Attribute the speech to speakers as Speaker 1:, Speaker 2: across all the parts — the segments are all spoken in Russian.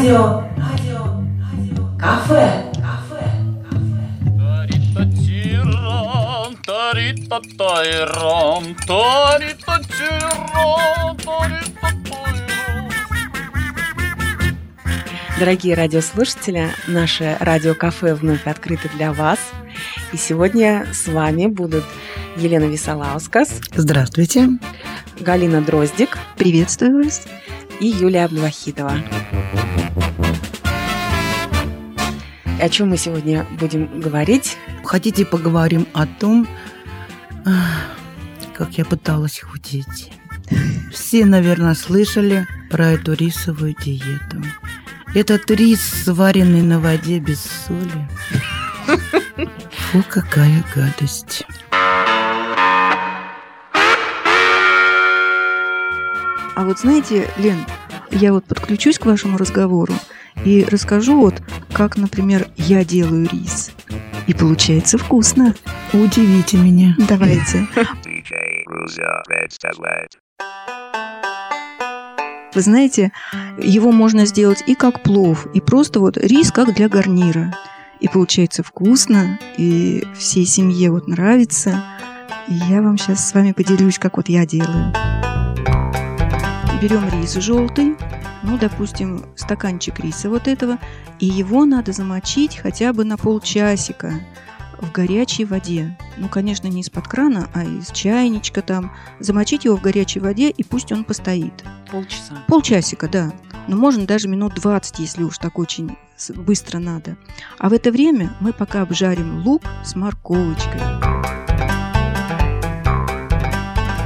Speaker 1: Радио, радио, радио, кафе, кафе,
Speaker 2: Дорогие радиослушатели, наше радиокафе вновь открыто для вас. И сегодня с вами будут Елена Висолаускас,
Speaker 3: Здравствуйте.
Speaker 2: Галина Дроздик
Speaker 4: Приветствую вас.
Speaker 2: и Юлия Абдулахидова. О чем мы сегодня будем говорить?
Speaker 3: Хотите поговорим о том, как я пыталась худеть? Все, наверное, слышали про эту рисовую диету. Этот рис, сваренный на воде без соли. Фу, какая гадость.
Speaker 4: А вот знаете, Лен, я вот подключусь к вашему разговору и расскажу вот, как, например, я делаю рис. И получается вкусно.
Speaker 3: Удивите меня.
Speaker 4: Давайте. Вы знаете, его можно сделать и как плов, и просто вот рис как для гарнира. И получается вкусно, и всей семье вот нравится. И я вам сейчас с вами поделюсь, как вот я делаю. Берем рис желтый, ну, допустим, стаканчик риса вот этого, и его надо замочить хотя бы на полчасика в горячей воде. Ну, конечно, не из-под крана, а из чайничка там. Замочить его в горячей воде, и пусть он постоит.
Speaker 2: Полчаса.
Speaker 4: Полчасика, да. Но можно даже минут 20, если уж так очень быстро надо. А в это время мы пока обжарим лук с морковочкой.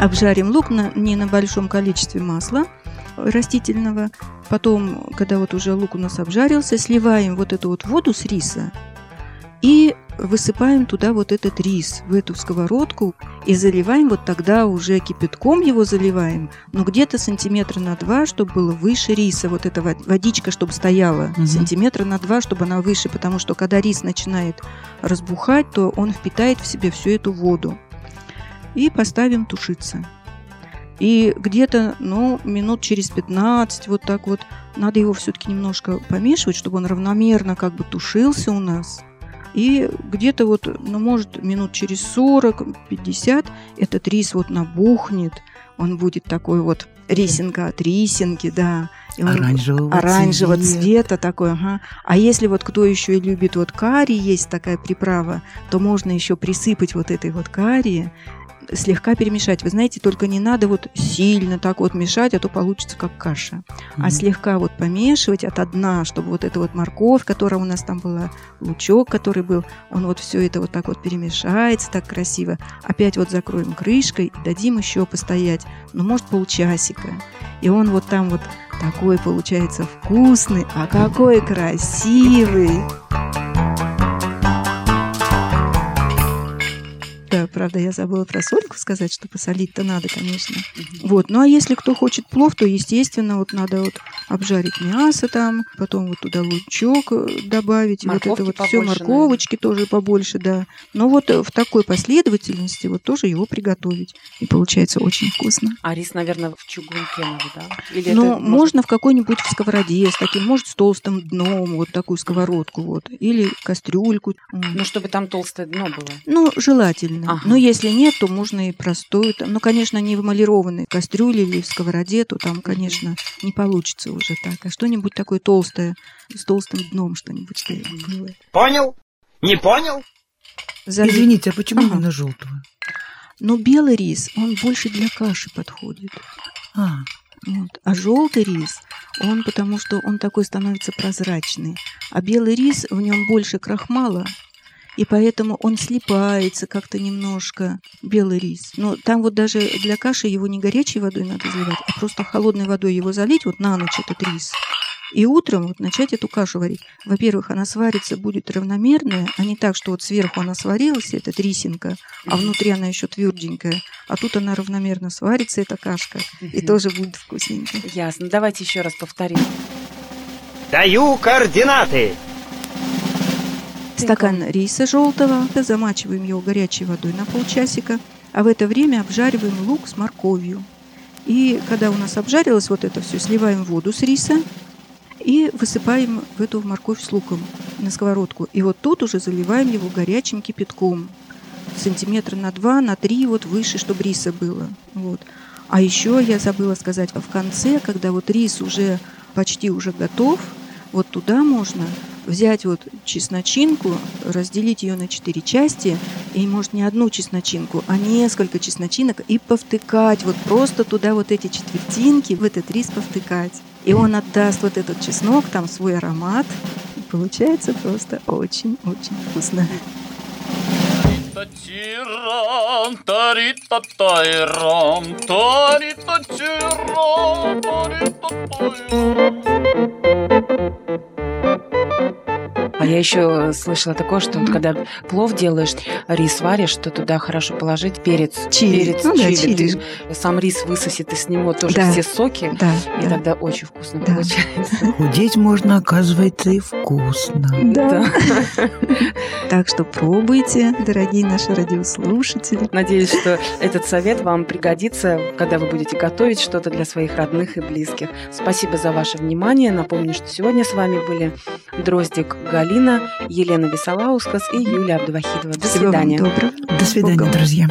Speaker 4: Обжарим лук на, не на большом количестве масла растительного. Потом, когда вот уже лук у нас обжарился, сливаем вот эту вот воду с риса и высыпаем туда вот этот рис в эту сковородку и заливаем вот тогда уже кипятком его заливаем, но где-то сантиметра на два, чтобы было выше риса, вот эта вод- водичка, чтобы стояла
Speaker 3: Мгм.
Speaker 4: сантиметра на два, чтобы она выше, потому что когда рис начинает разбухать, то он впитает в себе всю эту воду. И поставим тушиться. И где-то, ну, минут через 15, вот так вот, надо его все-таки немножко помешивать, чтобы он равномерно как бы тушился у нас. И где-то вот, ну, может, минут через 40-50 этот рис вот набухнет. Он будет такой вот рисинка от рисинки, да. И он
Speaker 3: Оранжевого,
Speaker 4: оранжевого
Speaker 3: цвета.
Speaker 4: цвета такой, ага. А если вот кто еще и любит вот карри, есть такая приправа, то можно еще присыпать вот этой вот карри, слегка перемешать. Вы знаете, только не надо вот сильно так вот мешать, а то получится как каша. А
Speaker 3: Мгм.
Speaker 4: слегка вот помешивать от дна, чтобы вот эта вот морковь, которая у нас там была, лучок, который был, он вот все это вот так вот перемешается так красиво. Опять вот закроем крышкой и дадим еще постоять, ну, может, полчасика. И он вот там вот такой получается вкусный, а какой красивый. Да, правда, я забыла про сольку сказать, что посолить-то надо, конечно. Вот, ну а если кто хочет плов, то, естественно, вот надо вот обжарить мясо там, потом вот туда лучок э, добавить, вот
Speaker 2: Морковки
Speaker 4: это вот все, морковочки тоже побольше, да. Но вот э, в такой последовательности вот тоже его приготовить. И получается очень вкусно.
Speaker 2: А рис, наверное, в чугунке надо, да? Или
Speaker 4: Ну,
Speaker 2: это
Speaker 4: можно в какой-нибудь в сковороде с таким, может, с толстым дном, вот такую сковородку, вот, или кастрюльку.
Speaker 2: Ну, чтобы там толстое дно было.
Speaker 4: Ну, желательно.
Speaker 2: Ага.
Speaker 4: Но если нет, то можно и простую. там, Ну, конечно, не в эмалированной кастрюле или в сковороде, то там, конечно, не получится уже так. А что-нибудь такое толстое, с толстым дном что-нибудь что было.
Speaker 5: Понял? Не понял?
Speaker 4: Залить-
Speaker 3: Извините, а почему
Speaker 4: Ага.
Speaker 3: именно желтого?
Speaker 4: Но белый рис, он больше для каши подходит.
Speaker 3: А,
Speaker 4: Вот. А желтый рис, он потому что он такой становится прозрачный. А белый рис, в нем больше крахмала, и поэтому он слипается как-то немножко, белый рис. Но там вот даже для каши его не горячей водой надо заливать, а просто холодной водой его залить вот на ночь этот рис. И утром вот начать эту кашу варить. Во-первых, она сварится, будет равномерная, а не так, что вот сверху она сварилась, эта рисинка, а внутри она еще тверденькая. А тут она равномерно сварится, эта кашка, и тоже будет вкусненько.
Speaker 2: Ясно. Давайте еще раз повторим.
Speaker 5: Даю координаты.
Speaker 4: Стакан риса желтого, замачиваем его горячей водой на полчасика, а в это время обжариваем лук с морковью. И когда у нас обжарилось вот это все, сливаем воду с риса и высыпаем в эту морковь с луком на сковородку. И вот тут уже заливаем его горячим кипятком. Сантиметра на два, на три, вот выше, чтобы риса было. Вот. А еще я забыла сказать, в конце, когда вот рис уже почти уже готов, вот туда можно взять вот чесночинку, разделить ее на четыре части, и может не одну чесночинку, а несколько чесночинок, и повтыкать, вот просто туда вот эти четвертинки, в этот рис повтыкать. И он отдаст вот этот чеснок, там свой аромат. И получается просто очень-очень вкусно.
Speaker 6: Тиран, тарита тайрам, тарита тиран, тарита
Speaker 2: А я еще слышала такое, что вот когда плов делаешь, рис варишь, то туда хорошо положить перец.
Speaker 4: Чили.
Speaker 2: Перец
Speaker 4: Ну да,
Speaker 2: чили.
Speaker 4: чили.
Speaker 2: Ты сам рис высосет из него тоже
Speaker 4: Да.
Speaker 2: все соки.
Speaker 4: Да,
Speaker 2: И
Speaker 4: да.
Speaker 2: тогда очень вкусно
Speaker 4: Да.
Speaker 2: получается.
Speaker 3: Худеть можно, оказывается, и вкусно.
Speaker 4: Да. Так что пробуйте, дорогие наши радиослушатели.
Speaker 2: Надеюсь, что этот совет вам пригодится, когда вы будете готовить что-то для своих родных и близких. Спасибо за ваше внимание. Напомню, что сегодня с вами были Дроздик Галина, Елена Висолаускас и Юлия Абдувахидова. До
Speaker 4: Всего
Speaker 2: свидания.
Speaker 4: доброго.
Speaker 3: До свидания,
Speaker 4: Богом.
Speaker 3: друзья.